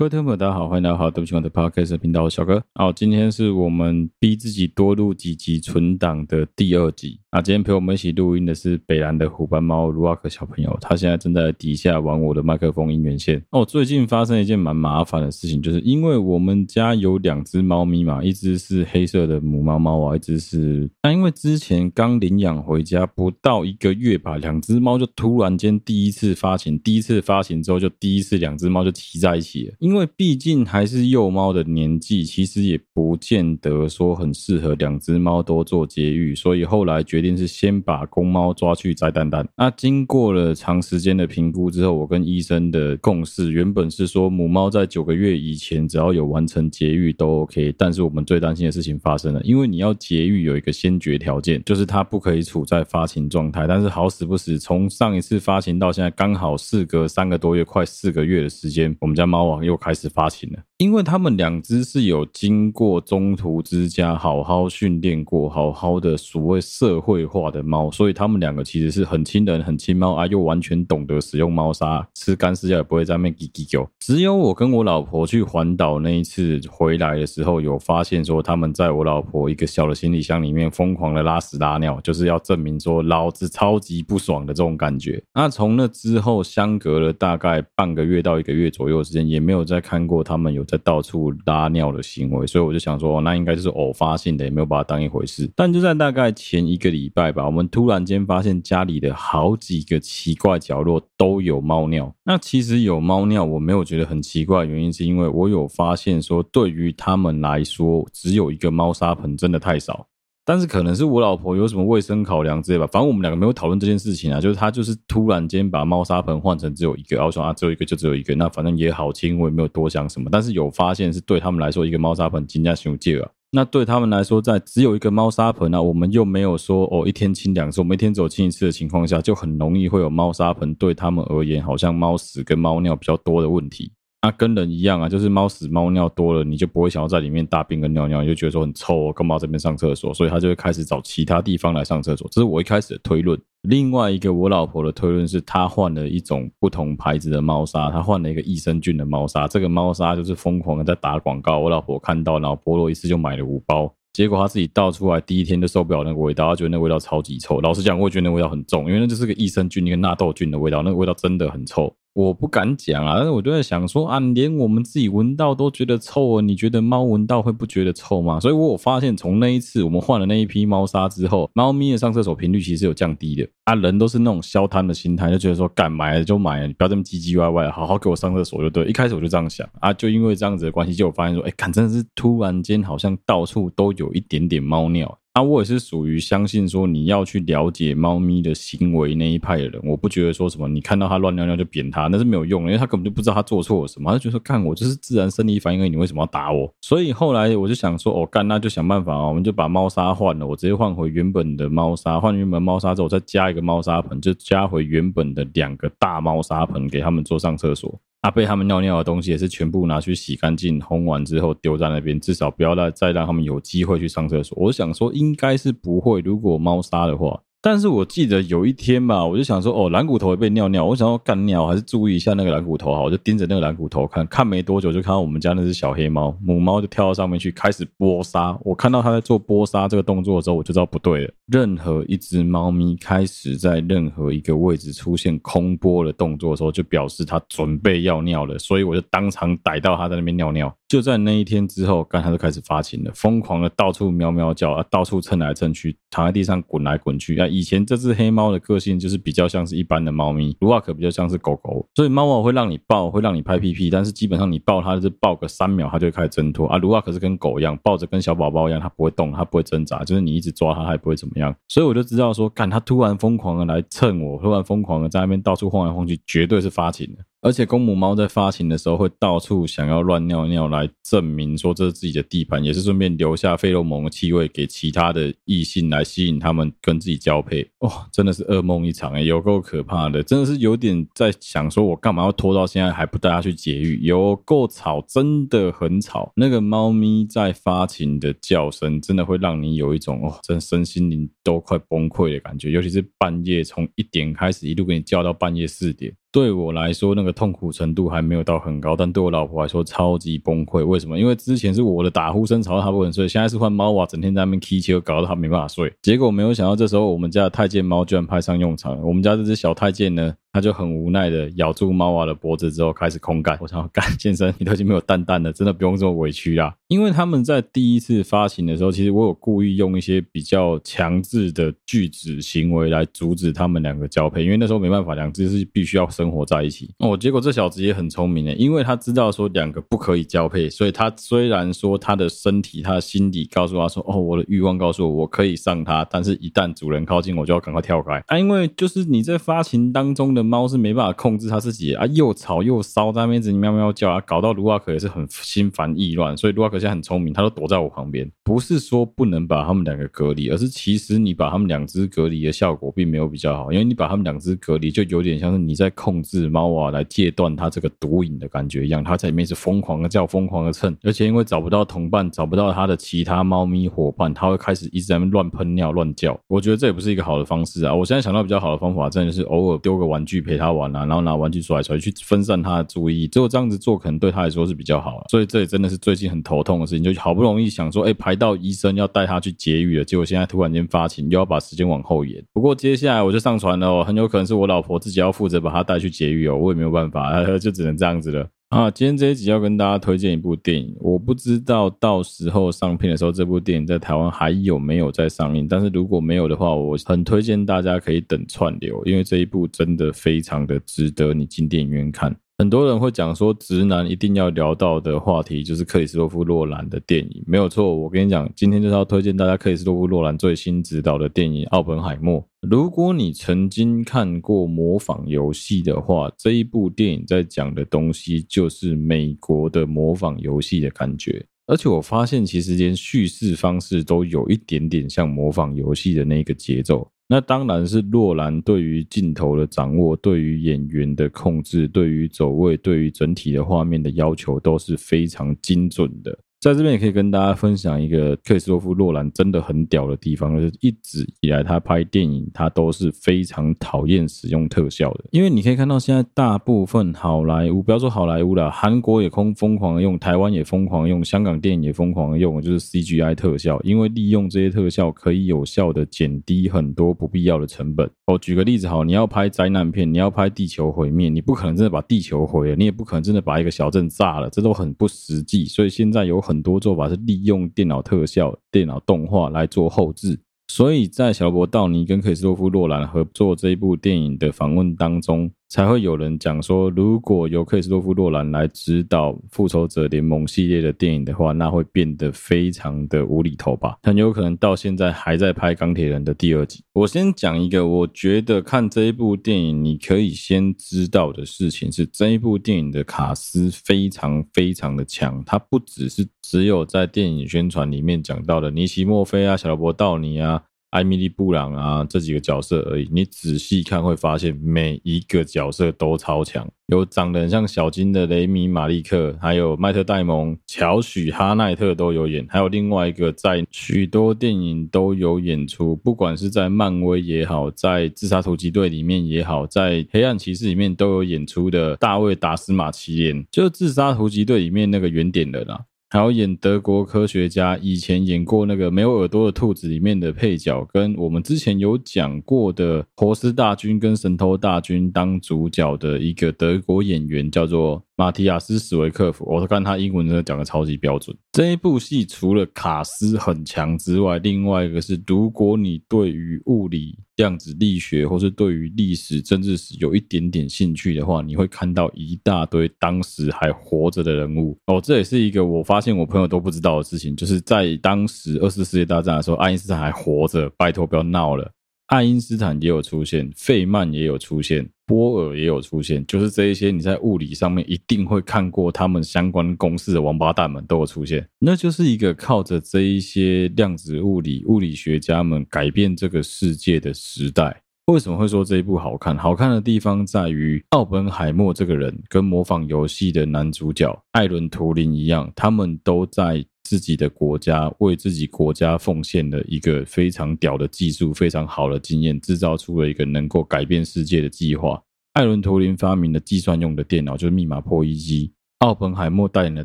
各位听众朋友，大家好，欢迎来到对不起我的 Podcast 频道，小哥。好，今天是我们逼自己多录几集存档的第二集。啊，今天陪我们一起录音的是北兰的虎斑猫卢瓦克小朋友，他现在正在底下玩我的麦克风音源线。哦，最近发生一件蛮麻烦的事情，就是因为我们家有两只猫咪嘛，一只是黑色的母猫猫啊，一只是……那因为之前刚领养回家不到一个月吧，两只猫就突然间第一次发情，第一次发情之后就第一次两只猫就骑在一起了。因为毕竟还是幼猫的年纪，其实也不见得说很适合两只猫都做节育，所以后来决一定是先把公猫抓去摘蛋蛋。那经过了长时间的评估之后，我跟医生的共识原本是说母猫在九个月以前只要有完成节育都 OK，但是我们最担心的事情发生了，因为你要节育有一个先决条件，就是它不可以处在发情状态。但是好死不死，从上一次发情到现在刚好事隔三个多月，快四个月的时间，我们家猫王又开始。发情了，因为他们两只是有经过中途之家好好训练过，好好的所谓社会化的猫，所以他们两个其实是很亲人、很亲猫啊，又完全懂得使用猫砂，吃干饲料也不会在那叽叽叫。只有我跟我老婆去环岛那一次回来的时候，有发现说他们在我老婆一个小的行李箱里面疯狂的拉屎拉尿，就是要证明说老子超级不爽的这种感觉。那从那之后，相隔了大概半个月到一个月左右的时间，也没有再看过他们有在到处拉尿的行为，所以我就想说，那应该就是偶发性的，也没有把它当一回事。但就在大概前一个礼拜吧，我们突然间发现家里的好几个奇怪角落都有猫尿。那其实有猫尿，我没有觉得很奇怪，原因是因为我有发现说，对于他们来说，只有一个猫砂盆真的太少。但是可能是我老婆有什么卫生考量之类吧，反正我们两个没有讨论这件事情啊，就是她就是突然间把猫砂盆换成只有一个，然后说啊只有一个就只有一个，那反正也好清，我也没有多想什么。但是有发现是对他们来说一个猫砂盆金价熊借啊，那对他们来说在只有一个猫砂盆啊，我们又没有说哦一天清两次，我们一天只有清一次的情况下，就很容易会有猫砂盆对他们而言好像猫屎跟猫尿比较多的问题。那、啊、跟人一样啊，就是猫屎猫尿多了，你就不会想要在里面大便跟尿尿，你就觉得说很臭，干嘛这边上厕所？所以他就会开始找其他地方来上厕所。这是我一开始的推论。另外一个我老婆的推论是，她换了一种不同牌子的猫砂，她换了一个益生菌的猫砂。这个猫砂就是疯狂的在打广告，我老婆看到，然后菠萝一次就买了五包。结果她自己倒出来，第一天就受不了那个味道，她觉得那味道超级臭。老实讲，我也觉得那味道很重，因为那就是个益生菌、一个纳豆菌的味道，那个味道真的很臭。我不敢讲啊，但是我就在想说啊，连我们自己闻到都觉得臭啊，你觉得猫闻到会不觉得臭吗？所以我有发现，从那一次我们换了那一批猫砂之后，猫咪的上厕所频率其实有降低的啊。人都是那种消贪的心态，就觉得说，敢买就买，你不要这么唧唧歪歪，好好给我上厕所就对。一开始我就这样想啊，就因为这样子的关系，就我发现说，哎，看真的是突然间好像到处都有一点点猫尿。那、啊、我也是属于相信说你要去了解猫咪的行为那一派的人，我不觉得说什么你看到它乱尿尿就扁它，那是没有用的，因为它根本就不知道它做错了什么，他就说干我就是自然生理反应而已，你为什么要打我？所以后来我就想说，哦干，那就想办法啊，我们就把猫砂换了，我直接换回原本的猫砂，换原本猫砂之后再加一个猫砂盆，就加回原本的两个大猫砂盆给他们做上厕所。啊，被他们尿尿的东西也是全部拿去洗干净，烘完之后丢在那边，至少不要再再让他们有机会去上厕所。我想说，应该是不会，如果猫砂的话。但是我记得有一天吧，我就想说，哦，蓝骨头也被尿尿，我想要干尿，还是注意一下那个蓝骨头好，我就盯着那个蓝骨头看，看没多久就看到我们家那只小黑猫，母猫就跳到上面去开始剥沙。我看到它在做剥沙这个动作的时候，我就知道不对了。任何一只猫咪开始在任何一个位置出现空剥的动作的时候，就表示它准备要尿了，所以我就当场逮到它在那边尿尿。就在那一天之后，刚它就开始发情了，疯狂的到处喵喵叫啊，到处蹭来蹭去，躺在地上滚来滚去啊。以前这只黑猫的个性就是比较像是一般的猫咪，卢瓦克比较像是狗狗，所以猫猫会让你抱，会让你拍屁屁，但是基本上你抱它是抱个三秒，它就开始挣脱啊。卢瓦克是跟狗一样，抱着跟小宝宝一样，它不会动，它不会挣扎，就是你一直抓它，它也不会怎么样。所以我就知道说，干它突然疯狂的来蹭我，突然疯狂的在那边到处晃来晃去，绝对是发情的。而且公母猫在发情的时候会到处想要乱尿尿来证明说这是自己的地盘，也是顺便留下费洛蒙的气味给其他的异性来吸引他们跟自己交配。哦，真的是噩梦一场诶，有够可怕的，真的是有点在想说，我干嘛要拖到现在还不带它去节育？有够吵，真的很吵。那个猫咪在发情的叫声，真的会让你有一种哦，真身心灵都快崩溃的感觉，尤其是半夜从一点开始一路给你叫到半夜四点。对我来说，那个痛苦程度还没有到很高，但对我老婆来说超级崩溃。为什么？因为之前是我的打呼声吵到她不能睡，现在是换猫娃整天在那边踢球，搞得她没办法睡。结果没有想到，这时候我们家的太监猫居然派上用场了。我们家这只小太监呢，他就很无奈的咬住猫娃的脖子之后开始空干。我想干 先生，你都已经没有蛋蛋了，真的不用这么委屈啦。因为他们在第一次发情的时候，其实我有故意用一些比较强制的拒止行为来阻止他们两个交配，因为那时候没办法，两只是必须要生活在一起。哦，结果这小子也很聪明诶，因为他知道说两个不可以交配，所以他虽然说他的身体、他的心底告诉他说，哦，我的欲望告诉我我可以上他，但是一旦主人靠近，我就要赶快跳开啊，因为就是你在发情当中的猫是没办法控制它自己啊，又吵又骚，在那边一直喵喵叫啊，搞到卢瓦克也是很心烦意乱，所以卢瓦克现在很聪明，他都躲在我旁边，不是说不能把他们两个隔离，而是其实你把他们两只隔离的效果并没有比较好，因为你把他们两只隔离，就有点像是你在控制猫啊来戒断它这个毒瘾的感觉一样，它在里面是疯狂的叫，疯狂的蹭，而且因为找不到同伴，找不到它的其他猫咪伙伴，它会开始一直在那乱喷尿、乱叫。我觉得这也不是一个好的方式啊！我现在想到比较好的方法，真的是偶尔丢个玩具去陪他玩啊，然后拿玩具甩出来去分散他的注意力。只有这样子做，可能对他来说是比较好啊。所以这也真的是最近很头痛的事情，就好不容易想说，哎，排到医生要带他去节育了，结果现在突然间发情，又要把时间往后延。不过接下来我就上传了哦，很有可能是我老婆自己要负责把他带去节育哦，我也没有办法，就只能这样子了啊。今天这一集要跟大家推荐一部电影，我不知道到时候上片的时候，这部电影在台湾还有没有在上映，但是如果没有的话，我很推荐大家可以等串流，因为这一部真的非常的值得你进电影院看。很多人会讲说，直男一定要聊到的话题就是克里斯多夫·洛兰的电影，没有错。我跟你讲，今天就是要推荐大家克里斯多夫·洛兰最新执导的电影《奥本海默》。如果你曾经看过《模仿游戏》的话，这一部电影在讲的东西就是美国的模仿游戏的感觉。而且我发现，其实连叙事方式都有一点点像模仿游戏的那个节奏。那当然是诺兰对于镜头的掌握，对于演员的控制，对于走位，对于整体的画面的要求都是非常精准的。在这边也可以跟大家分享一个克里斯多夫·洛兰真的很屌的地方，就是一直以来他拍电影，他都是非常讨厌使用特效的。因为你可以看到现在大部分好莱坞，不要说好莱坞了，韩国也疯疯狂用，台湾也疯狂用，香港电影也疯狂用，就是 CGI 特效。因为利用这些特效可以有效的减低很多不必要的成本。哦举个例子，好，你要拍灾难片，你要拍地球毁灭，你不可能真的把地球毁了，你也不可能真的把一个小镇炸了，这都很不实际。所以现在有很很多做法是利用电脑特效、电脑动画来做后置。所以在小罗伯·道尼跟克里斯托夫·洛兰合作这一部电影的访问当中，才会有人讲说，如果由克里斯多夫·洛兰来指导《复仇者联盟》系列的电影的话，那会变得非常的无厘头吧？很有可能到现在还在拍《钢铁人》的第二集。我先讲一个，我觉得看这一部电影，你可以先知道的事情是，这一部电影的卡司非常非常的强，它不只是只有在电影宣传里面讲到的尼奇·墨菲啊、小罗伯·道尼啊。艾米丽·布朗啊，这几个角色而已。你仔细看会发现，每一个角色都超强。有长得很像小金的雷米·马利克，还有迈特·戴蒙、乔许·哈奈特都有演。还有另外一个在许多电影都有演出，不管是在漫威也好，在《自杀突击队》里面也好，在《黑暗骑士》里面都有演出的大卫·达斯马齐连，就是《自杀突击队》里面那个圆点人啊。还有演德国科学家，以前演过那个没有耳朵的兔子里面的配角，跟我们之前有讲过的《活尸大军》跟《神偷大军》当主角的一个德国演员，叫做。马提亚斯·史维克夫，我看他英文真的讲的超级标准。这一部戏除了卡斯很强之外，另外一个是，如果你对于物理、量子力学，或是对于历史、政治史有一点点兴趣的话，你会看到一大堆当时还活着的人物。哦，这也是一个我发现我朋友都不知道的事情，就是在当时二次世界大战的时候，爱因斯坦还活着。拜托，不要闹了。爱因斯坦也有出现，费曼也有出现，波尔也有出现，就是这一些你在物理上面一定会看过他们相关公式的王八蛋们都有出现，那就是一个靠着这一些量子物理物理学家们改变这个世界的时代。为什么会说这一部好看？好看的地方在于奥本海默这个人跟模仿游戏的男主角艾伦图灵一样，他们都在自己的国家，为自己国家奉献了一个非常屌的技术，非常好的经验，制造出了一个能够改变世界的计划。艾伦·图灵发明的计算用的电脑，就是密码破译机。奥本海默带领了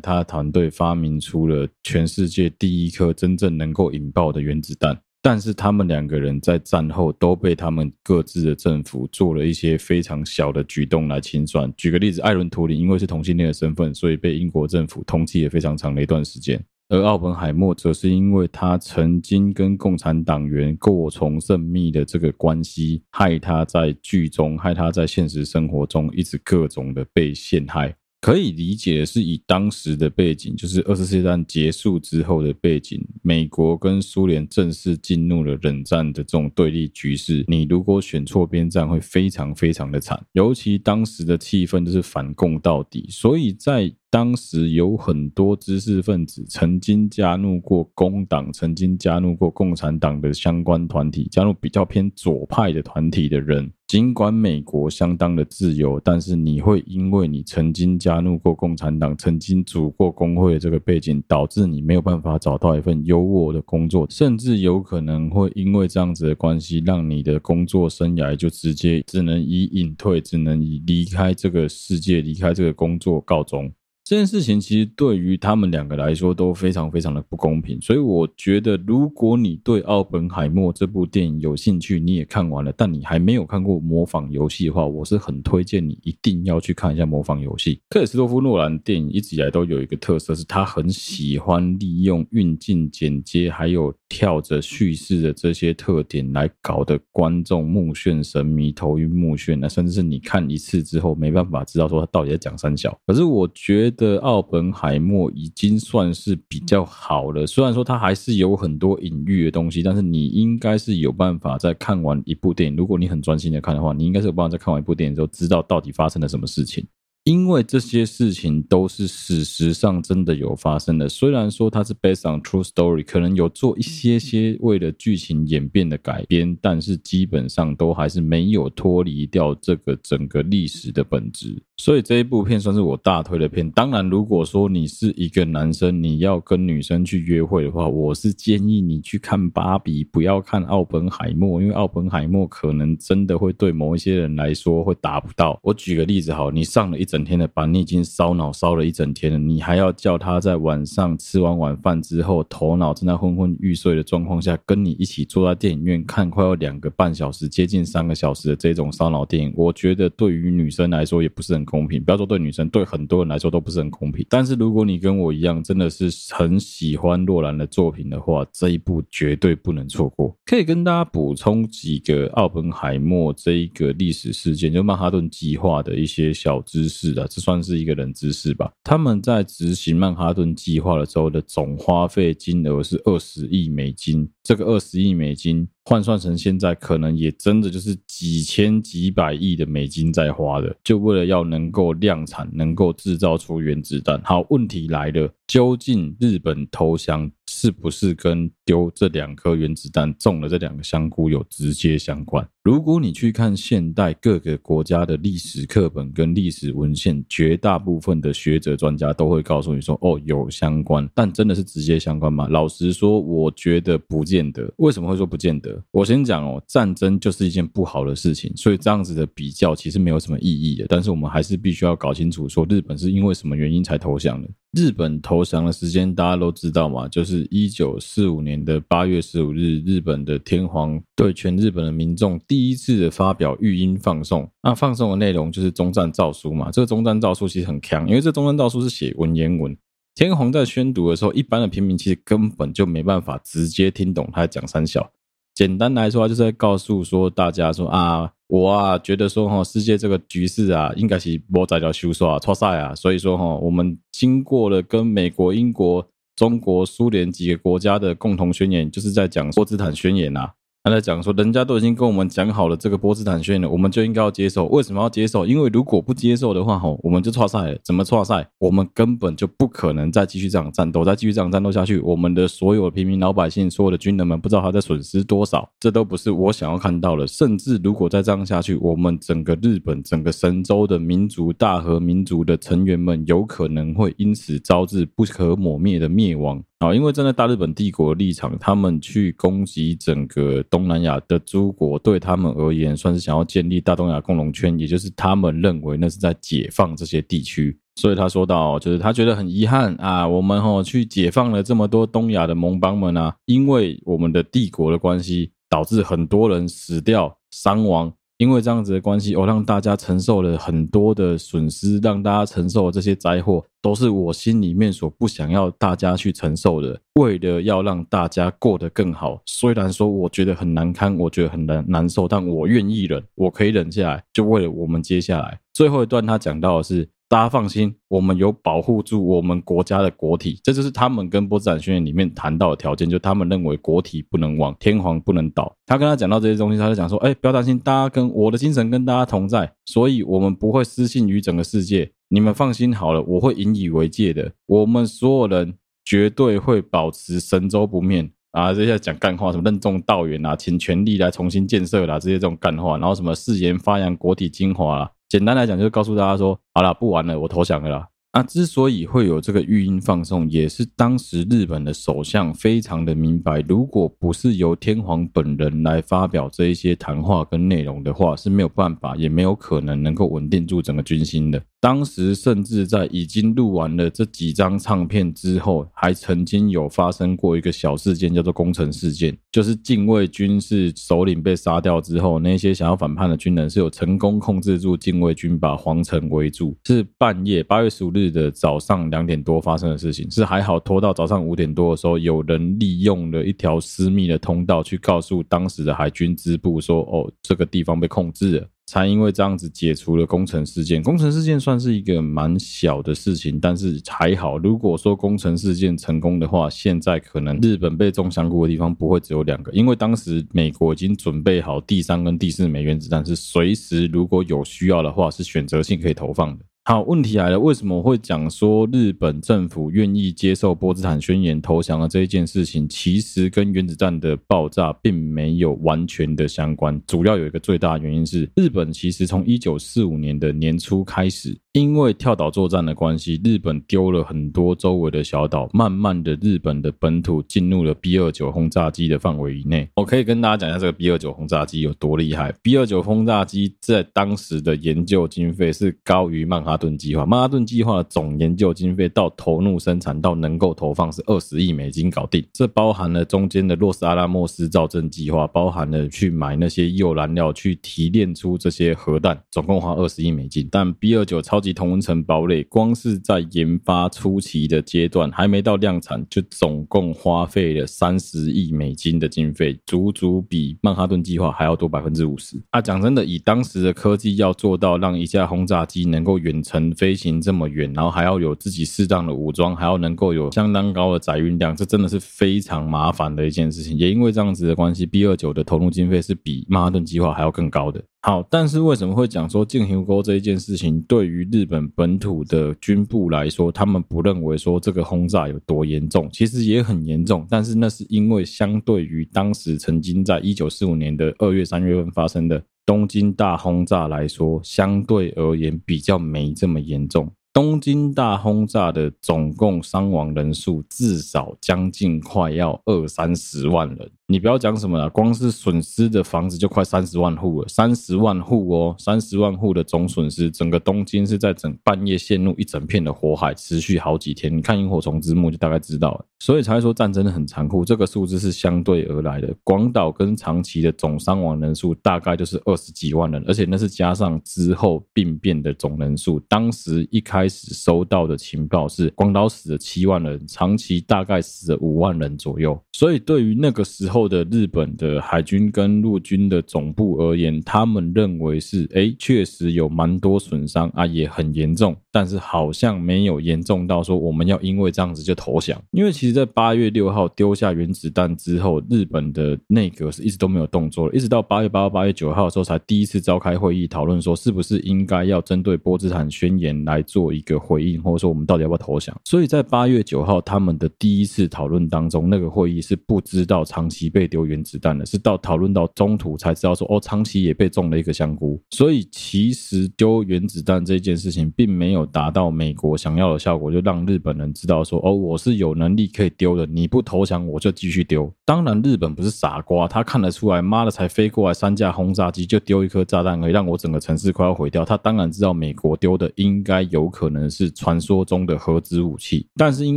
他的团队，发明出了全世界第一颗真正能够引爆的原子弹。但是他们两个人在战后都被他们各自的政府做了一些非常小的举动来清算。举个例子，艾伦·图灵因为是同性恋的身份，所以被英国政府通缉了非常长的一段时间。而奥本海默则是因为他曾经跟共产党员过从甚密的这个关系，害他在剧中，害他在现实生活中一直各种的被陷害。可以理解的是，以当时的背景，就是二次世界大战结束之后的背景，美国跟苏联正式进入了冷战的这种对立局势。你如果选错边站，会非常非常的惨。尤其当时的气氛就是反共到底，所以在。当时有很多知识分子曾经加入过工党，曾经加入过共产党的相关团体，加入比较偏左派的团体的人。尽管美国相当的自由，但是你会因为你曾经加入过共产党，曾经组过工会的这个背景，导致你没有办法找到一份优渥的工作，甚至有可能会因为这样子的关系，让你的工作生涯就直接只能以隐退，只能以离开这个世界、离开这个工作告终。这件事情其实对于他们两个来说都非常非常的不公平，所以我觉得，如果你对《奥本海默》这部电影有兴趣，你也看完了，但你还没有看过《模仿游戏》的话，我是很推荐你一定要去看一下《模仿游戏》。克里斯托夫·诺兰电影一直以来都有一个特色，是他很喜欢利用运镜、剪接，还有跳着叙事的这些特点来搞得观众目眩神迷、头晕目眩，那甚至是你看一次之后没办法知道说他到底在讲三小。可是我觉得。奥本海默已经算是比较好了，虽然说它还是有很多隐喻的东西，但是你应该是有办法在看完一部电影，如果你很专心的看的话，你应该是有办法在看完一部电影之后知道到底发生了什么事情。因为这些事情都是史实上真的有发生的，虽然说它是 based on true story，可能有做一些些为了剧情演变的改编，但是基本上都还是没有脱离掉这个整个历史的本质。所以这一部片算是我大推的片。当然，如果说你是一个男生，你要跟女生去约会的话，我是建议你去看芭比，不要看奥本海默，因为奥本海默可能真的会对某一些人来说会达不到。我举个例子，好，你上了一整。天的班，你已经烧脑烧了一整天了，你还要叫他在晚上吃完晚饭之后，头脑正在昏昏欲睡的状况下，跟你一起坐在电影院看快要两个半小时、接近三个小时的这种烧脑电影，我觉得对于女生来说也不是很公平。不要说对女生，对很多人来说都不是很公平。但是如果你跟我一样，真的是很喜欢诺兰的作品的话，这一部绝对不能错过。可以跟大家补充几个奥本海默这一个历史事件，就曼哈顿计划的一些小知识。啊，这算是一个冷知识吧。他们在执行曼哈顿计划的时候的总花费金额是二十亿美金。这个二十亿美金换算成现在，可能也真的就是几千几百亿的美金在花的，就为了要能够量产，能够制造出原子弹。好，问题来了，究竟日本投降是不是跟丢这两颗原子弹种了这两个香菇有直接相关？如果你去看现代各个国家的历史课本跟历史文献，绝大部分的学者专家都会告诉你说，哦，有相关，但真的是直接相关吗？老实说，我觉得不见得。为什么会说不见得？我先讲哦，战争就是一件不好的事情，所以这样子的比较其实没有什么意义的。但是我们还是必须要搞清楚，说日本是因为什么原因才投降的。日本投降的时间大家都知道嘛，就是一九四五年的八月十五日，日本的天皇对全日本的民众第一次的发表御音放送。那放送的内容就是终战诏书嘛。这个终战诏书其实很强，因为这终战诏书是写文言文。天皇在宣读的时候，一般的平民其实根本就没办法直接听懂他讲三小。简单来说，就是在告诉说大家说啊，我啊觉得说哈，世界这个局势啊，应该是波在了收束啊，错赛啊，所以说哈，我们经过了跟美国、英国、中国、苏联几个国家的共同宣言，就是在讲波茨坦宣言啊。他在讲说，人家都已经跟我们讲好了这个波茨坦宣言了，我们就应该要接受。为什么要接受？因为如果不接受的话，吼，我们就挫赛了。怎么挫赛？我们根本就不可能再继续这样战斗，再继续这样战斗下去，我们的所有平民老百姓、所有的军人们，不知道他在损失多少。这都不是我想要看到的。甚至如果再这样下去，我们整个日本、整个神州的民族、大和民族的成员们，有可能会因此招致不可磨灭的灭亡。啊，因为站在大日本帝国的立场，他们去攻击整个东南亚的诸国，对他们而言算是想要建立大东亚共荣圈，也就是他们认为那是在解放这些地区。所以他说到，就是他觉得很遗憾啊，我们吼去解放了这么多东亚的盟邦们啊，因为我们的帝国的关系，导致很多人死掉、伤亡。因为这样子的关系，我、哦、让大家承受了很多的损失，让大家承受这些灾祸，都是我心里面所不想要大家去承受的。为了要让大家过得更好，虽然说我觉得很难堪，我觉得很难难受，但我愿意忍，我可以忍下来，就为了我们接下来最后一段他讲到的是。大家放心，我们有保护住我们国家的国体，这就是他们跟波茨坦宣言里面谈到的条件，就他们认为国体不能亡，天皇不能倒。他跟他讲到这些东西，他就讲说：“哎，不要担心，大家跟我的精神跟大家同在，所以我们不会失信于整个世界。你们放心好了，我会引以为戒的。我们所有人绝对会保持神州不灭啊！这些讲干话，什么任重道远啊，请全力来重新建设啦，这些这种干话，然后什么誓言发扬国体精华啦。”简单来讲，就是告诉大家说，好了，不玩了，我投降了。那之所以会有这个语音放送，也是当时日本的首相非常的明白，如果不是由天皇本人来发表这一些谈话跟内容的话，是没有办法，也没有可能能够稳定住整个军心的。当时甚至在已经录完了这几张唱片之后，还曾经有发生过一个小事件，叫做攻城事件，就是近卫军是首领被杀掉之后，那些想要反叛的军人是有成功控制住近卫军，把皇城围住。是半夜八月十五日的早上两点多发生的事情，是还好拖到早上五点多的时候，有人利用了一条私密的通道去告诉当时的海军支部说：“哦，这个地方被控制了。”才因为这样子解除了工程事件。工程事件算是一个蛮小的事情，但是还好。如果说工程事件成功的话，现在可能日本被中响鼓的地方不会只有两个，因为当时美国已经准备好第三跟第四枚原子弹，是随时如果有需要的话，是选择性可以投放的。好，问题来了，为什么会讲说日本政府愿意接受波茨坦宣言投降的这一件事情，其实跟原子弹的爆炸并没有完全的相关。主要有一个最大的原因是，日本其实从一九四五年的年初开始。因为跳岛作战的关系，日本丢了很多周围的小岛，慢慢的，日本的本土进入了 B 二九轰炸机的范围以内。我可以跟大家讲一下这个 B 二九轰炸机有多厉害。B 二九轰炸机在当时的研究经费是高于曼哈顿计划，曼哈顿计划总研究经费到投入生产到能够投放是二十亿美金搞定，这包含了中间的洛斯阿拉莫斯造镇计划，包含了去买那些铀燃料去提炼出这些核弹，总共花二十亿美金。但 B 二九超同温层堡垒，光是在研发初期的阶段，还没到量产，就总共花费了三十亿美金的经费，足足比曼哈顿计划还要多百分之五十。啊，讲真的，以当时的科技，要做到让一架轰炸机能够远程飞行这么远，然后还要有自己适当的武装，还要能够有相当高的载运量，这真的是非常麻烦的一件事情。也因为这样子的关系，B 二九的投入经费是比曼哈顿计划还要更高的。好，但是为什么会讲说进行沟这一件事情，对于日本本土的军部来说，他们不认为说这个轰炸有多严重，其实也很严重，但是那是因为相对于当时曾经在一九四五年的二月、三月份发生的东京大轰炸来说，相对而言比较没这么严重。东京大轰炸的总共伤亡人数至少将近快要二三十万人。你不要讲什么了，光是损失的房子就快三十万户了，三十万户哦，三十万户的总损失，整个东京是在整半夜陷入一整片的火海，持续好几天。你看萤火虫之墓就大概知道了，所以才会说战争很残酷。这个数字是相对而来的。广岛跟长崎的总伤亡人数大概就是二十几万人，而且那是加上之后病变的总人数。当时一开开始收到的情报是广岛死了七万人，长崎大概死了五万人左右。所以对于那个时候。的日本的海军跟陆军的总部而言，他们认为是哎，确实有蛮多损伤啊，也很严重，但是好像没有严重到说我们要因为这样子就投降。因为其实，在八月六号丢下原子弹之后，日本的内阁是一直都没有动作了，一直到八月八号、八月九号的时候才第一次召开会议讨论说，是不是应该要针对波茨坦宣言来做一个回应，或者说我们到底要不要投降。所以在八月九号他们的第一次讨论当中，那个会议是不知道长崎被丢原子弹的，是到讨论到中途才知道说哦，长崎也被中了一个香菇。所以其实丢原子弹这件事情并没有达到美国想要的效果，就让日本人知道说哦，我是有能力可以丢的，你不投降我就继续丢。当然日本不是傻瓜，他看得出来，妈的才飞过来三架轰炸机就丢一颗炸弹而已，让我整个城市快要毁掉。他当然知道美国丢的应该有可可能是传说中的核子武器，但是因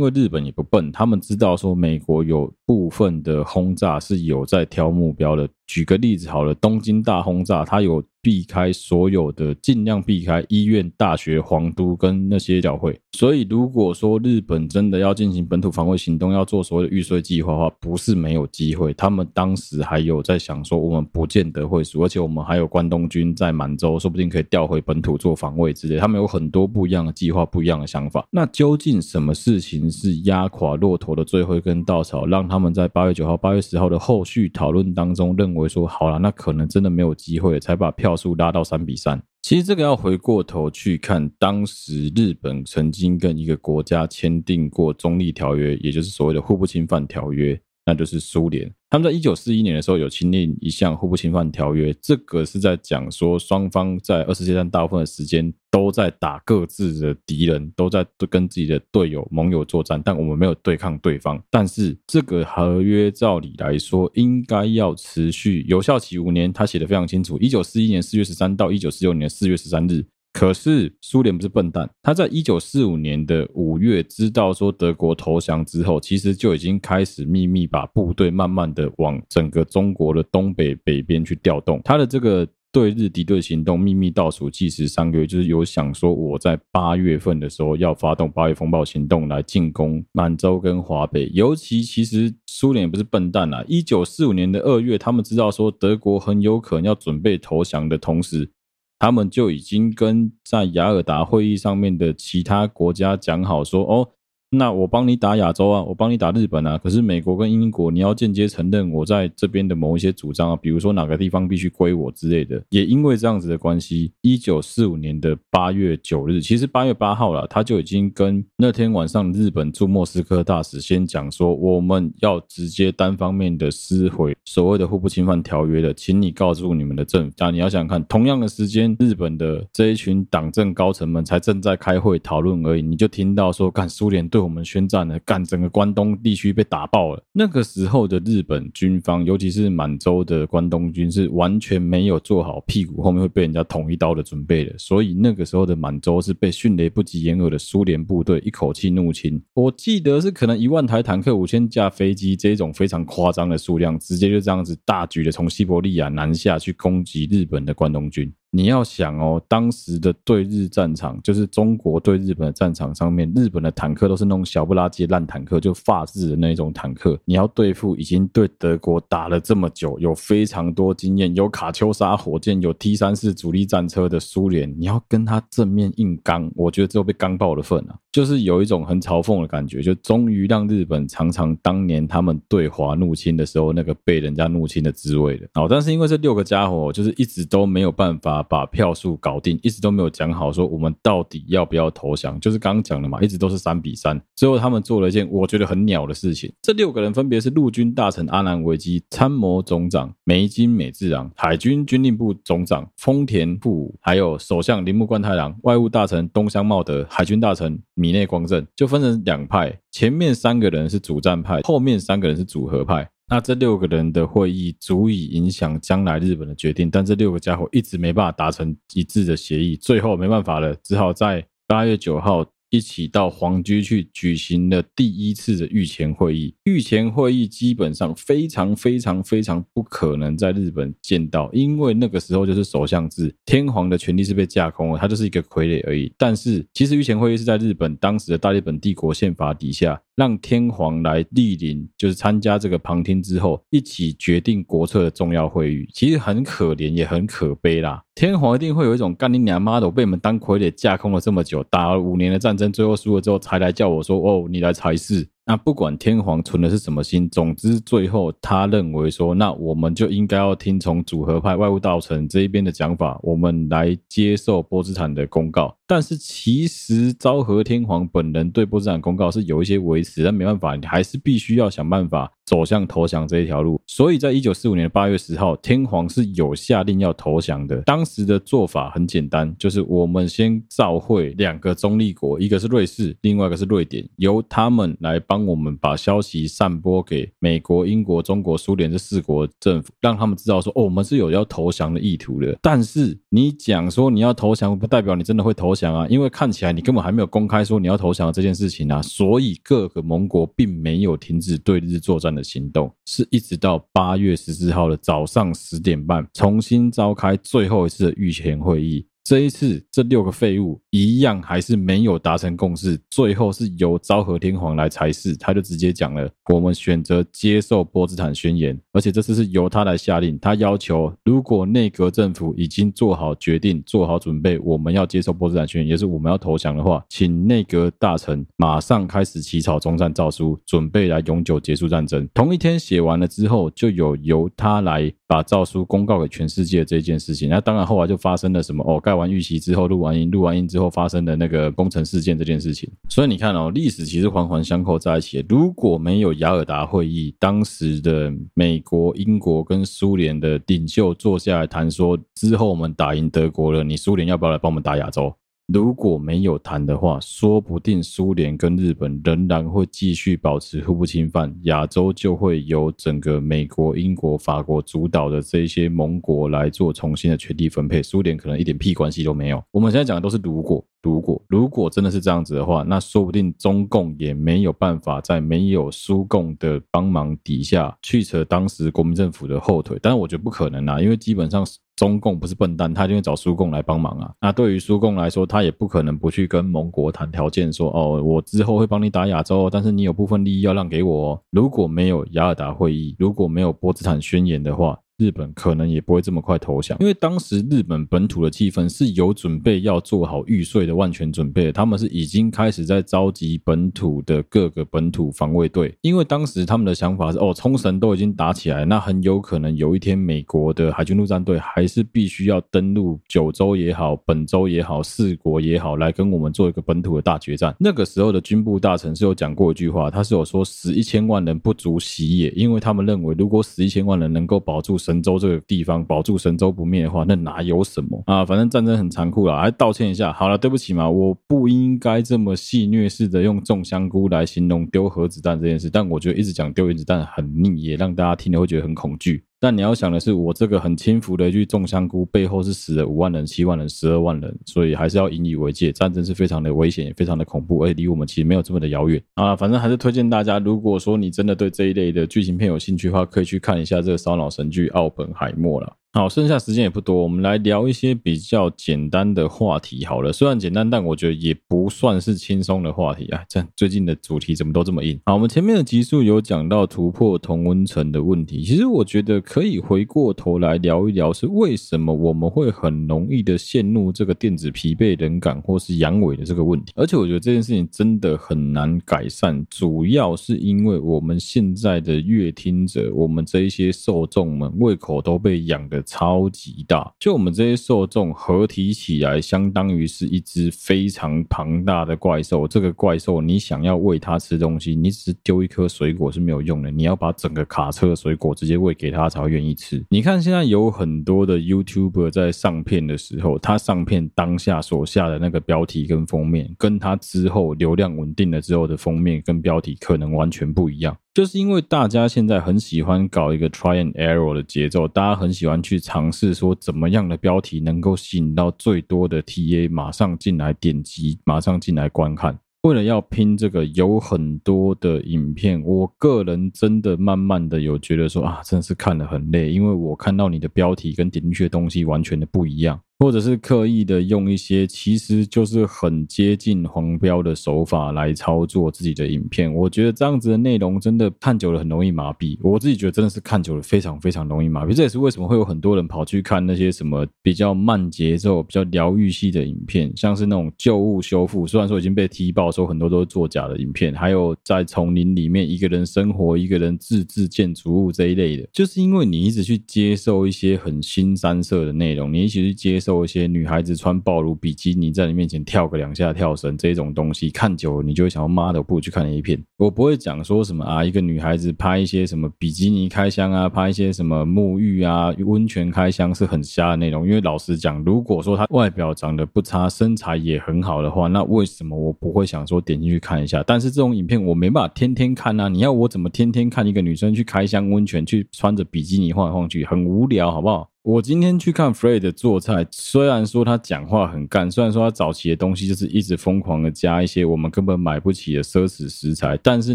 为日本也不笨，他们知道说美国有部分的轰炸是有在挑目标的。举个例子好了，东京大轰炸，它有避开所有的，尽量避开医院、大学、皇都跟那些教会。所以，如果说日本真的要进行本土防卫行动，要做所谓的预算计划的话，不是没有机会。他们当时还有在想说，我们不见得会输，而且我们还有关东军在满洲，说不定可以调回本土做防卫之类。他们有很多不一样的计划，不一样的想法。那究竟什么事情是压垮骆驼的最后一根稻草，让他们在八月九号、八月十号的后续讨论当中认为？说好了，那可能真的没有机会，才把票票数拉到三比三。其实这个要回过头去看，当时日本曾经跟一个国家签订过中立条约，也就是所谓的互不侵犯条约。那就是苏联，他们在一九四一年的时候有签订一项互不侵犯条约，这个是在讲说双方在二次世界大战大部分的时间都在打各自的敌人，都在跟自己的队友盟友作战，但我们没有对抗对方。但是这个合约照理来说应该要持续有效期五年，他写的非常清楚，一九四一年四月十三到一九四六年四月十三日。可是苏联不是笨蛋，他在一九四五年的五月知道说德国投降之后，其实就已经开始秘密把部队慢慢的往整个中国的东北北边去调动。他的这个对日敌对行动秘密倒数计时三个月，就是有想说我在八月份的时候要发动八月风暴行动来进攻满洲跟华北。尤其其实苏联也不是笨蛋啊，一九四五年的二月，他们知道说德国很有可能要准备投降的同时。他们就已经跟在雅尔达会议上面的其他国家讲好说，哦。那我帮你打亚洲啊，我帮你打日本啊。可是美国跟英国，你要间接承认我在这边的某一些主张啊，比如说哪个地方必须归我之类的。也因为这样子的关系，一九四五年的八月九日，其实八月八号了，他就已经跟那天晚上日本驻莫斯科大使先讲说，我们要直接单方面的撕毁所谓的互不侵犯条约的，请你告诉你们的政府。那你要想想看，同样的时间，日本的这一群党政高层们才正在开会讨论而已，你就听到说，看苏联对。我们宣战了，干整个关东地区被打爆了。那个时候的日本军方，尤其是满洲的关东军，是完全没有做好屁股后面会被人家捅一刀的准备的。所以那个时候的满洲是被迅雷不及掩耳的苏联部队一口气入侵。我记得是可能一万台坦克、五千架飞机这种非常夸张的数量，直接就这样子大举的从西伯利亚南下去攻击日本的关东军。你要想哦，当时的对日战场，就是中国对日本的战场上面，日本的坦克都是那种小不拉几烂坦克，就法制的那种坦克。你要对付已经对德国打了这么久，有非常多经验，有卡秋莎火箭，有 T 三式主力战车的苏联，你要跟他正面硬刚，我觉得只有被刚爆的份啊！就是有一种很嘲讽的感觉，就终于让日本尝尝当年他们对华入侵的时候那个被人家入侵的滋味了。好，但是因为这六个家伙就是一直都没有办法。把票数搞定，一直都没有讲好，说我们到底要不要投降？就是刚刚讲的嘛，一直都是三比三。最后他们做了一件我觉得很鸟的事情。这六个人分别是陆军大臣阿南惟基、参谋总长梅津美治郎、海军军令部总长丰田富武，还有首相铃木贯太郎、外务大臣东乡茂德、海军大臣米内光政，就分成两派。前面三个人是主战派，后面三个人是主和派。那这六个人的会议足以影响将来日本的决定，但这六个家伙一直没办法达成一致的协议，最后没办法了，只好在八月九号。一起到皇居去举行了第一次的御前会议。御前会议基本上非常非常非常不可能在日本见到，因为那个时候就是首相制，天皇的权力是被架空了，他就是一个傀儡而已。但是其实御前会议是在日本当时的大日本帝国宪法底下，让天皇来莅临，就是参加这个旁听之后，一起决定国策的重要会议。其实很可怜，也很可悲啦。天皇一定会有一种干你娘妈的，我被你们当傀儡架空了这么久，打了五年的战争，最后输了之后才来叫我说：“哦，你来裁事。”那不管天皇存的是什么心，总之最后他认为说，那我们就应该要听从组合派外务大臣这一边的讲法，我们来接受波茨坦的公告。但是其实昭和天皇本人对波茨坦公告是有一些维持，但没办法，你还是必须要想办法走向投降这一条路。所以在一九四五年的八月十号，天皇是有下令要投降的。当时的做法很简单，就是我们先召会两个中立国，一个是瑞士，另外一个是瑞典，由他们来帮我们把消息散播给美国、英国、中国、苏联这四国政府，让他们知道说，哦，我们是有要投降的意图的。但是你讲说你要投降，不代表你真的会投降。讲啊，因为看起来你根本还没有公开说你要投降这件事情啊，所以各个盟国并没有停止对日作战的行动，是一直到八月十四号的早上十点半，重新召开最后一次的御前会议。这一次，这六个废物一样还是没有达成共识，最后是由昭和天皇来裁示，他就直接讲了：我们选择接受波茨坦宣言，而且这次是由他来下令，他要求如果内阁政府已经做好决定、做好准备，我们要接受波茨坦宣言，也是我们要投降的话，请内阁大臣马上开始起草终战诏书，准备来永久结束战争。同一天写完了之后，就有由他来把诏书公告给全世界这件事情。那当然后来就发生了什么哦。盖完玉玺之后，录完音，录完音之后发生的那个工程事件这件事情，所以你看哦，历史其实环环相扣在一起。如果没有雅尔达会议，当时的美国、英国跟苏联的领袖坐下来谈说，之后我们打赢德国了，你苏联要不要来帮我们打亚洲？如果没有谈的话，说不定苏联跟日本仍然会继续保持互不侵犯，亚洲就会由整个美国、英国、法国主导的这些盟国来做重新的权力分配，苏联可能一点屁关系都没有。我们现在讲的都是如果。如果如果真的是这样子的话，那说不定中共也没有办法在没有苏共的帮忙底下去扯当时国民政府的后腿。但是我觉得不可能啊，因为基本上中共不是笨蛋，他就会找苏共来帮忙啊。那对于苏共来说，他也不可能不去跟盟国谈条件，说哦，我之后会帮你打亚洲，但是你有部分利益要让给我哦。如果没有雅尔达会议，如果没有波茨坦宣言的话。日本可能也不会这么快投降，因为当时日本本土的气氛是有准备要做好玉碎的万全准备，他们是已经开始在召集本土的各个本土防卫队，因为当时他们的想法是，哦，冲绳都已经打起来，那很有可能有一天美国的海军陆战队还是必须要登陆九州也好，本州也好，四国也好，来跟我们做一个本土的大决战。那个时候的军部大臣是有讲过一句话，他是有说死一千万人不足惜也，因为他们认为如果死一千万人能够保住。神州这个地方保住神州不灭的话，那哪有什么啊？反正战争很残酷啦，还道歉一下。好了，对不起嘛，我不应该这么戏谑式的用种香菇来形容丢核子弹这件事。但我觉得一直讲丢原子弹很腻，也让大家听了会觉得很恐惧。但你要想的是，我这个很轻浮的一句种香菇背后是死了五万人、七万人、十二万人，所以还是要引以为戒。战争是非常的危险，也非常的恐怖，而且离我们其实没有这么的遥远啊。反正还是推荐大家，如果说你真的对这一类的剧情片有兴趣的话，可以去看一下这个烧脑神剧《奥本海默》了。好，剩下时间也不多，我们来聊一些比较简单的话题好了。虽然简单，但我觉得也不算是轻松的话题啊。这最近的主题怎么都这么硬？好，我们前面的集数有讲到突破同温层的问题，其实我觉得可以回过头来聊一聊，是为什么我们会很容易的陷入这个电子疲惫人感或是阳痿的这个问题。而且我觉得这件事情真的很难改善，主要是因为我们现在的阅听者，我们这一些受众们胃口都被养的。超级大，就我们这些受众合体起来，相当于是一只非常庞大的怪兽。这个怪兽，你想要喂它吃东西，你只是丢一颗水果是没有用的，你要把整个卡车的水果直接喂给它，才会愿意吃。你看现在有很多的 YouTuber 在上片的时候，他上片当下所下的那个标题跟封面，跟他之后流量稳定了之后的封面跟标题可能完全不一样。就是因为大家现在很喜欢搞一个 try and error 的节奏，大家很喜欢去尝试说怎么样的标题能够吸引到最多的 TA，马上进来点击，马上进来观看。为了要拼这个，有很多的影片，我个人真的慢慢的有觉得说啊，真的是看得很累，因为我看到你的标题跟点进去的东西完全的不一样。或者是刻意的用一些其实就是很接近黄标的手法来操作自己的影片。我觉得这样子的内容真的看久了很容易麻痹。我自己觉得真的是看久了非常非常容易麻痹。这也是为什么会有很多人跑去看那些什么比较慢节奏、比较疗愈系的影片，像是那种旧物修复，虽然说已经被踢爆说很多都是作假的影片，还有在丛林里面一个人生活、一个人自制建筑物这一类的，就是因为你一直去接受一些很新三色的内容，你一起去接受一些女孩子穿暴露比基尼在你面前跳个两下跳绳这种东西，看久了你就会想要妈的，我不去看 A 片。我不会讲说什么啊，一个女孩子拍一些什么比基尼开箱啊，拍一些什么沐浴啊、温泉开箱是很瞎的内容。因为老实讲，如果说她外表长得不差，身材也很好的话，那为什么我不会想说点进去看一下？但是这种影片我没办法天天看啊！你要我怎么天天看一个女生去开箱温泉，去穿着比基尼晃来晃去，很无聊，好不好？我今天去看 Fred 做菜，虽然说他讲话很干，虽然说他早期的东西就是一直疯狂的加一些我们根本买不起的奢侈食材，但是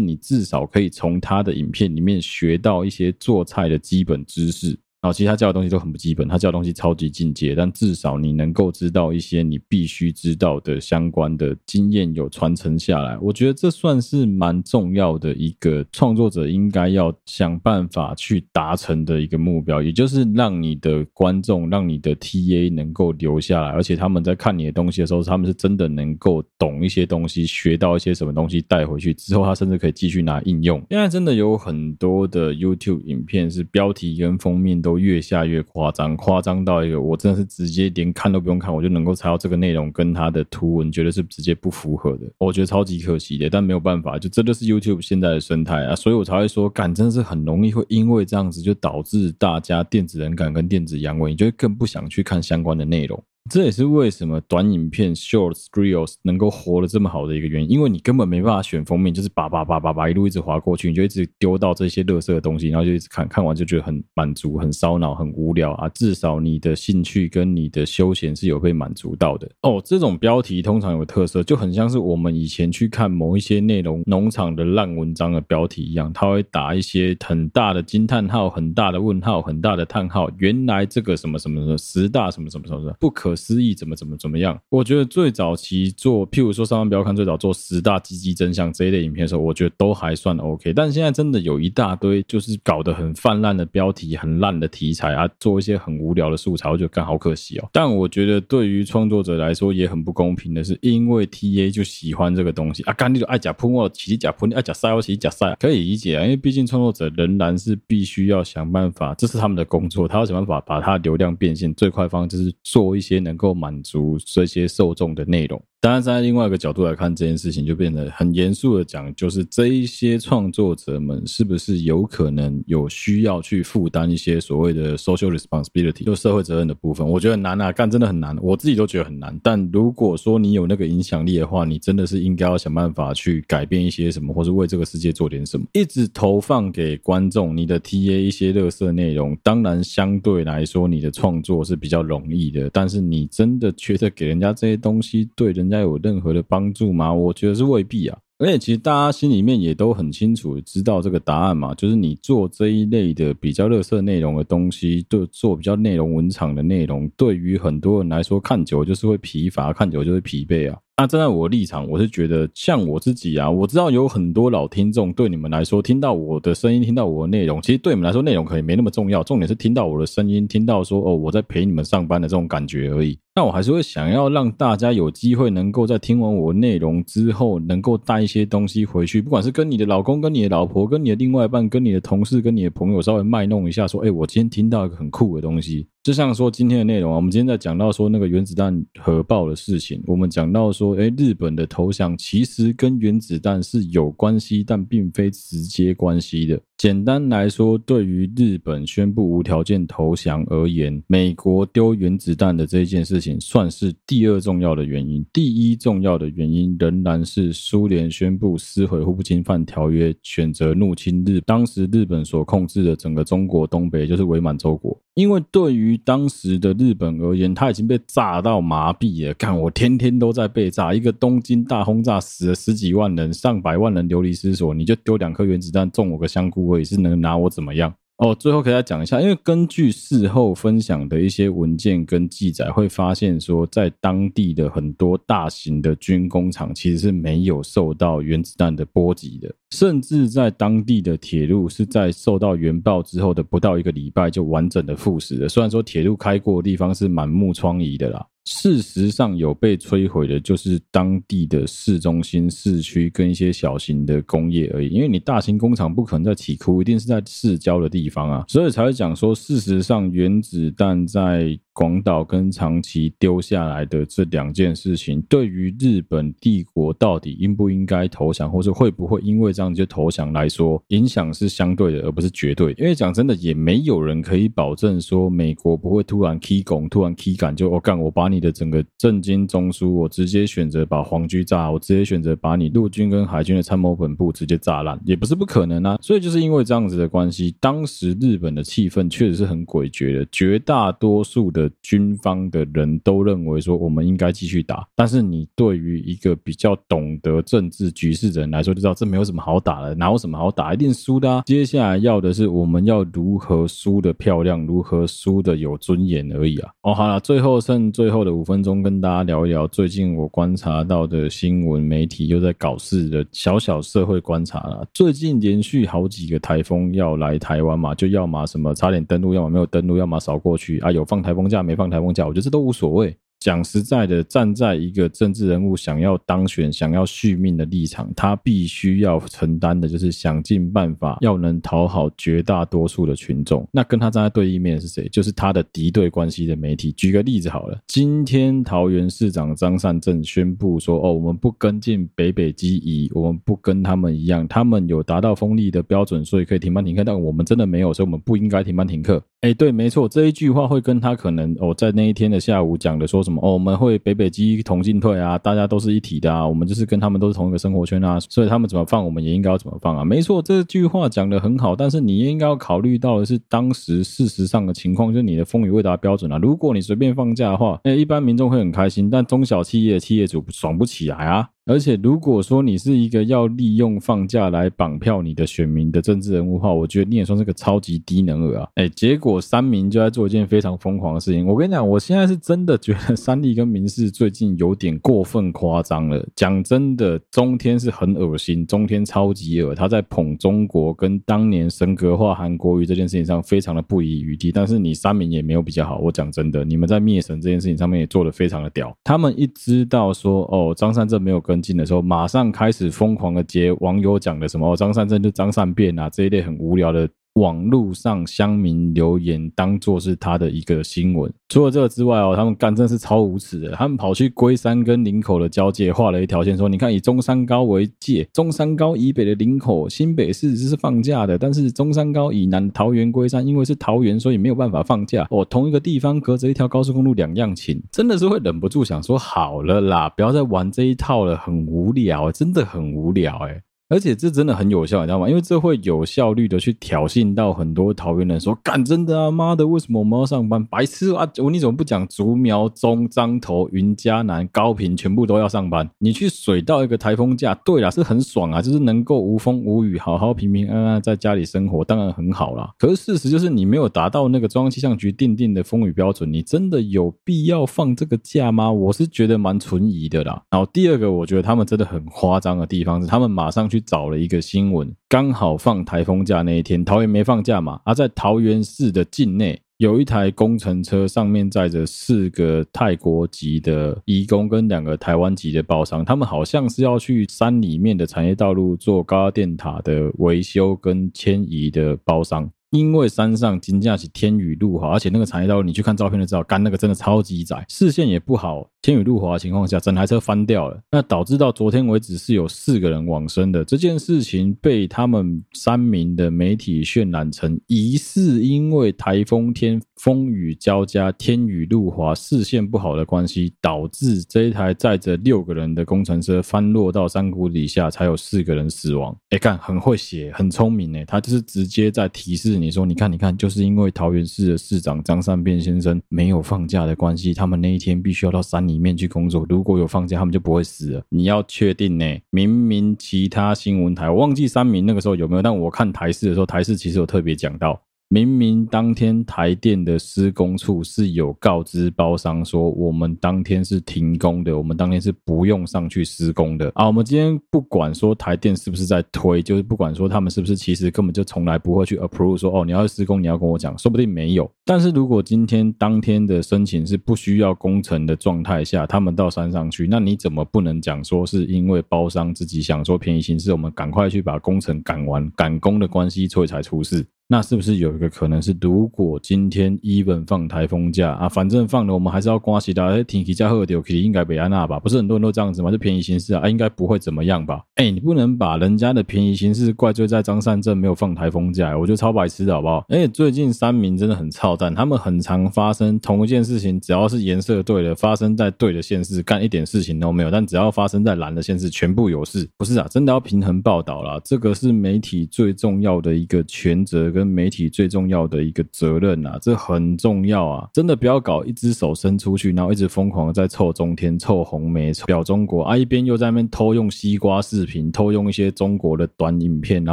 你至少可以从他的影片里面学到一些做菜的基本知识。然后其实他教的东西都很不基本，他教的东西超级进阶，但至少你能够知道一些你必须知道的相关的经验有传承下来。我觉得这算是蛮重要的一个创作者应该要想办法去达成的一个目标，也就是让你的观众、让你的 TA 能够留下来，而且他们在看你的东西的时候，他们是真的能够懂一些东西，学到一些什么东西带回去之后，他甚至可以继续拿应用。现在真的有很多的 YouTube 影片是标题跟封面都。越下越夸张，夸张到一个我真的是直接连看都不用看，我就能够猜到这个内容跟它的图文绝对是直接不符合的，我觉得超级可惜的。但没有办法，就这就是 YouTube 现在的生态啊，所以我才会说，感真的是很容易会因为这样子就导致大家电子人感跟电子阳痿，你就会更不想去看相关的内容。这也是为什么短影片 Shorts Reels 能够活得这么好的一个原因，因为你根本没办法选封面，就是叭叭叭叭叭一路一直滑过去，你就一直丢到这些垃圾的东西，然后就一直看，看完就觉得很满足、很烧脑、很无聊啊。至少你的兴趣跟你的休闲是有被满足到的哦。这种标题通常有特色，就很像是我们以前去看某一些内容农场的烂文章的标题一样，它会打一些很大的惊叹号、很大的问号、很大的叹号。原来这个什么什么什么十大什么什么什么什么不可。思议怎么怎么怎么样？我觉得最早期做，譬如说上班不要看最早做十大积极真相这一类影片的时候，我觉得都还算 OK。但现在真的有一大堆就是搞得很泛滥的标题、很烂的题材啊，做一些很无聊的素材，我觉得干好可惜哦。但我觉得对于创作者来说也很不公平的是，因为 TA 就喜欢这个东西啊，干你就爱假喷我，起假喷你，爱假塞我，起假塞，可以理解啊。因为毕竟创作者仍然是必须要想办法，这是他们的工作，他要想办法把他流量变现，最快方就是做一些。能够满足这些受众的内容。当然，在另外一个角度来看这件事情，就变得很严肃的讲，就是这一些创作者们是不是有可能有需要去负担一些所谓的 social responsibility，就社会责任的部分？我觉得很难啊，干真的很难，我自己都觉得很难。但如果说你有那个影响力的话，你真的是应该要想办法去改变一些什么，或是为这个世界做点什么。一直投放给观众你的 TA 一些乐色内容，当然相对来说你的创作是比较容易的，但是你真的觉得给人家这些东西对人人家。有任何的帮助吗？我觉得是未必啊。而且其实大家心里面也都很清楚知道这个答案嘛，就是你做这一类的比较垃圾内容的东西，就做比较内容文场的内容，对于很多人来说看久就是会疲乏，看久就会疲惫啊。那站在我的立场，我是觉得像我自己啊，我知道有很多老听众，对你们来说，听到我的声音，听到我的内容，其实对你们来说，内容可能没那么重要，重点是听到我的声音，听到说哦，我在陪你们上班的这种感觉而已。那我还是会想要让大家有机会能够在听完我内容之后，能够带一些东西回去，不管是跟你的老公、跟你的老婆、跟你的另外一半、跟你的同事、跟你的朋友稍微卖弄一下，说，哎，我今天听到一个很酷的东西。就像说今天的内容啊，我们今天在讲到说那个原子弹核爆的事情，我们讲到说，哎，日本的投降其实跟原子弹是有关系，但并非直接关系的。简单来说，对于日本宣布无条件投降而言，美国丢原子弹的这一件事情算是第二重要的原因。第一重要的原因仍然是苏联宣布撕毁互不侵犯条约，选择入侵日。当时日本所控制的整个中国东北就是伪满洲国，因为对于当时的日本而言，他已经被炸到麻痹了。看我天天都在被炸，一个东京大轰炸死了十几万人，上百万人流离失所，你就丢两颗原子弹中我个香菇。我也是能拿我怎么样？哦，最后给大家讲一下，因为根据事后分享的一些文件跟记载，会发现说，在当地的很多大型的军工厂其实是没有受到原子弹的波及的，甚至在当地的铁路是在受到原爆之后的不到一个礼拜就完整的复驶了。虽然说铁路开过的地方是满目疮痍的啦。事实上，有被摧毁的，就是当地的市中心、市区跟一些小型的工业而已。因为你大型工厂不可能在起库，一定是在市郊的地方啊，所以才会讲说，事实上，原子弹在。广岛跟长崎丢下来的这两件事情，对于日本帝国到底应不应该投降，或是会不会因为这样就投降来说，影响是相对的，而不是绝对。因为讲真的，也没有人可以保证说美国不会突然 k 攻，突然起干，就我干，我把你的整个政经中枢，我直接选择把皇居炸，我直接选择把你陆军跟海军的参谋本部直接炸烂，也不是不可能啊。所以就是因为这样子的关系，当时日本的气氛确实是很诡谲的，绝大多数的。军方的人都认为说，我们应该继续打，但是你对于一个比较懂得政治局势的人来说，就知道这没有什么好打的，哪有什么好打，一定输的啊。接下来要的是我们要如何输的漂亮，如何输的有尊严而已啊。哦，好了，最后剩 最后的五分钟，跟大家聊一聊最近我观察到的新闻媒体又在搞事的小小社会观察了。最近连续好几个台风要来台湾嘛，就要么什么差点登陆，要么没有登陆，要么扫过去啊，有放台风假没放台风假，我觉得这都无所谓。讲实在的，站在一个政治人物想要当选、想要续命的立场，他必须要承担的就是想尽办法要能讨好绝大多数的群众。那跟他站在对立面是谁？就是他的敌对关系的媒体。举个例子好了，今天桃园市长张善政宣布说：“哦，我们不跟进北北基宜，我们不跟他们一样，他们有达到风力的标准，所以可以停班停课，但我们真的没有，所以我们不应该停班停课。”哎，对，没错，这一句话会跟他可能哦，在那一天的下午讲的说什么哦，我们会北北基同进退啊，大家都是一体的啊，我们就是跟他们都是同一个生活圈啊，所以他们怎么放，我们也应该要怎么放啊。没错，这句话讲得很好，但是你也应该要考虑到的是当时事实上的情况，就是你的风雨未达标准啊。如果你随便放假的话，哎，一般民众会很开心，但中小企业企业主爽不起来啊。而且，如果说你是一个要利用放假来绑票你的选民的政治人物的话，我觉得你也算是个超级低能儿啊！哎，结果三民就在做一件非常疯狂的事情。我跟你讲，我现在是真的觉得三立跟民视最近有点过分夸张了。讲真的，中天是很恶心，中天超级恶，他在捧中国跟当年神格化韩国瑜这件事情上非常的不遗余力。但是你三明也没有比较好。我讲真的，你们在灭神这件事情上面也做得非常的屌。他们一知道说哦，张善政没有跟。进的时候，马上开始疯狂的接网友讲的什么张善政就张三变啊这一类很无聊的。网络上乡民留言当做是他的一个新闻。除了这个之外哦，他们干真是超无耻的。他们跑去龟山跟林口的交界画了一条线，说：“你看，以中山高为界，中山高以北的林口、新北市是放假的，但是中山高以南桃园龟山因为是桃园，所以没有办法放假。哦，同一个地方隔着一条高速公路，两样情，真的是会忍不住想说：好了啦，不要再玩这一套了，很无聊，真的很无聊哎。”而且这真的很有效，你知道吗？因为这会有效率的去挑衅到很多桃园人，说干真的啊，妈的，为什么我们要上班？白痴啊！我你怎么不讲竹苗中彰投云嘉南高屏全部都要上班？你去水到一个台风假，对啦，是很爽啊，就是能够无风无雨，好好平平安安在家里生活，当然很好啦。可是事实就是你没有达到那个中央气象局定定的风雨标准，你真的有必要放这个假吗？我是觉得蛮存疑的啦。然后第二个，我觉得他们真的很夸张的地方是，他们马上去。去找了一个新闻，刚好放台风假那一天，桃园没放假嘛？而在桃园市的境内，有一台工程车，上面载着四个泰国籍的移工跟两个台湾籍的包商，他们好像是要去山里面的产业道路做高压电塔的维修跟迁移的包商。因为山上金架起天雨路滑，而且那个产业道路，你去看照片就知道，干那个真的超级窄，视线也不好。天雨路滑的情况下，整台车翻掉了，那导致到昨天为止是有四个人往生的。这件事情被他们三名的媒体渲染成疑似因为台风天风雨交加、天雨路滑、视线不好的关系，导致这一台载着六个人的工程车翻落到山谷底下，才有四个人死亡。哎，看很会写，很聪明哎，他就是直接在提示你。说，你看，你看，就是因为桃园市的市长张善变先生没有放假的关系，他们那一天必须要到山里里面去工作。如果有放假，他们就不会死了。你要确定呢？明明其他新闻台，我忘记三明那个时候有没有，但我看台视的时候，台视其实有特别讲到。明明当天台电的施工处是有告知包商说，我们当天是停工的，我们当天是不用上去施工的啊。我们今天不管说台电是不是在推，就是不管说他们是不是其实根本就从来不会去 approve 说哦，你要施工你要跟我讲，说不定没有。但是如果今天当天的申请是不需要工程的状态下，他们到山上去，那你怎么不能讲说是因为包商自己想说便宜行事，我们赶快去把工程赶完，赶工的关系，所以才出事？那是不是有一个可能是，如果今天 even 放台风假啊，反正放了我们还是要刮洗的，哎，天气加好点，可以应该别安那吧？不是很多人都这样子吗？就便宜行事啊，应该不会怎么样吧？哎，你不能把人家的便宜行事怪罪在张善政没有放台风假，我觉得超白痴的好不好？哎，最近三民真的很操蛋，他们很常发生同一件事情，只要是颜色对的，发生在对的县市，干一点事情都没有；但只要发生在蓝的县市，全部有事。不是啊，真的要平衡报道啦，这个是媒体最重要的一个权责，跟媒体最重。要的一个责任啊，这很重要啊！真的不要搞一只手伸出去，然后一直疯狂的在臭中天、臭红媒、表中国啊，一边又在那边偷用西瓜视频、偷用一些中国的短影片，然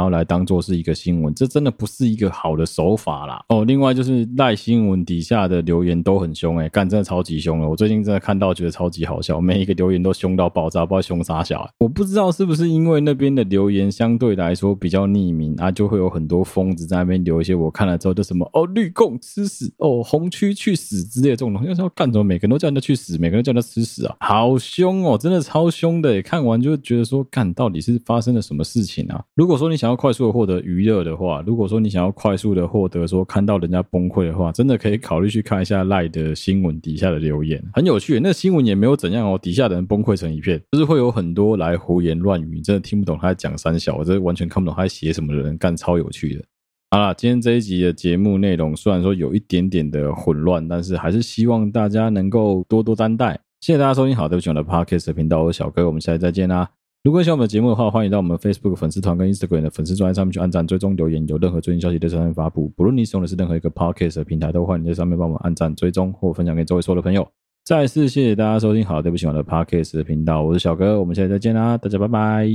后来当做是一个新闻，这真的不是一个好的手法啦。哦，另外就是赖新闻底下的留言都很凶，哎，干真的超级凶了。我最近真的看到觉得超级好笑，每一个留言都凶到爆炸，不知道凶啥小。我不知道是不是因为那边的留言相对来说比较匿名啊，就会有很多疯子在那边留一些我看了。之后就什么哦，绿共吃屎哦，红区去死之类的这种东西，要说干什么？每个人都叫人家去死，每个人都叫人家吃屎啊，好凶哦，真的超凶的。看完就觉得说，干到底是发生了什么事情啊？如果说你想要快速的获得娱乐的话，如果说你想要快速的获得说看到人家崩溃的话，真的可以考虑去看一下赖的新闻底下的留言，很有趣。那新闻也没有怎样哦，底下的人崩溃成一片，就是会有很多来胡言乱语，真的听不懂他在讲三小，我真的完全看不懂他在写什么的人，干超有趣的。好啦，今天这一集的节目内容虽然说有一点点的混乱，但是还是希望大家能够多多担待。谢谢大家收听，好，对不起我的 Podcast 频道，我是小哥，我们下期再见啦！如果喜欢我们的节目的话，欢迎到我们 Facebook 粉丝团跟 Instagram 的粉丝专页上面去按赞、追踪、留言，有任何最新消息在上面发布。不论你使用的是任何一个 Podcast 的平台，都欢迎在上面帮我们按赞、追踪或分享给周围所有的朋友。再次谢谢大家收听，好，对不起我的 Podcast 的频道，我是小哥，我们下期再见啦，大家拜拜。